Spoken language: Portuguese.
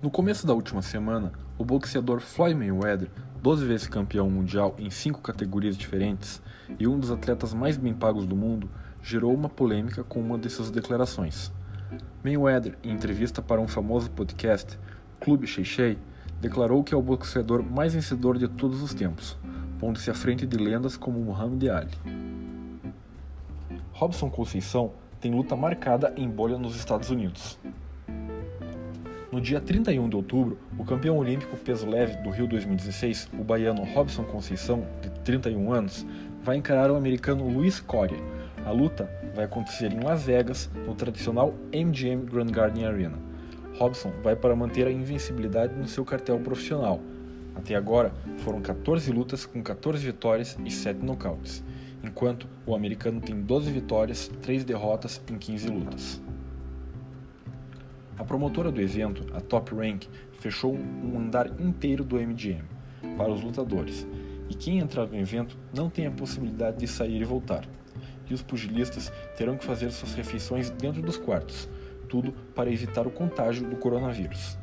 No começo da última semana, o boxeador Floyd Mayweather, 12 vezes campeão mundial em cinco categorias diferentes e um dos atletas mais bem pagos do mundo, gerou uma polêmica com uma de suas declarações. Mayweather, em entrevista para um famoso podcast, Clube Shei declarou que é o boxeador mais vencedor de todos os tempos, pondo-se à frente de lendas como Muhammad Ali. Robson Conceição tem luta marcada em bolha nos Estados Unidos. No dia 31 de outubro, o campeão olímpico peso leve do Rio 2016, o baiano Robson Conceição, de 31 anos, vai encarar o americano Luiz Coria. A luta vai acontecer em Las Vegas, no tradicional MGM Grand Garden Arena. Robson vai para manter a invencibilidade no seu cartel profissional. Até agora, foram 14 lutas com 14 vitórias e 7 nocautes, enquanto o americano tem 12 vitórias, 3 derrotas em 15 lutas. A promotora do evento, a Top Rank, fechou um andar inteiro do MGM para os lutadores, e quem entrar no evento não tem a possibilidade de sair e voltar. E os pugilistas terão que fazer suas refeições dentro dos quartos, tudo para evitar o contágio do coronavírus.